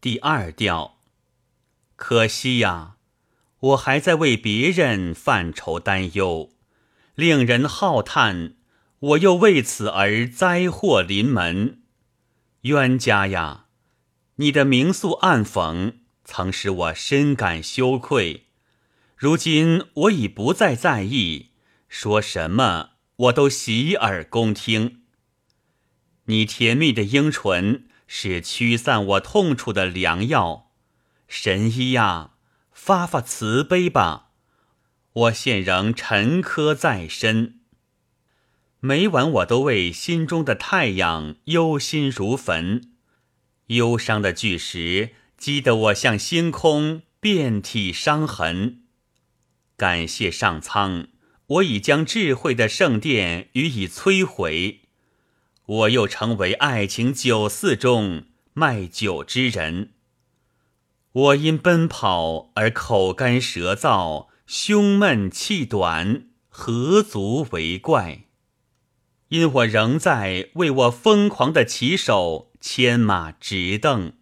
第二调。可惜呀，我还在为别人犯愁担忧，令人浩叹。我又为此而灾祸临门，冤家呀！你的明诉暗讽，曾使我深感羞愧。如今我已不再在意，说什么我都洗耳恭听。你甜蜜的樱唇是驱散我痛楚的良药，神医呀，发发慈悲吧！我现仍沉疴在身。每晚我都为心中的太阳忧心如焚，忧伤的巨石击得我像星空，遍体伤痕。感谢上苍，我已将智慧的圣殿予以摧毁，我又成为爱情酒肆中卖酒之人。我因奔跑而口干舌燥，胸闷气短，何足为怪？因我仍在为我疯狂的骑手牵马直蹬。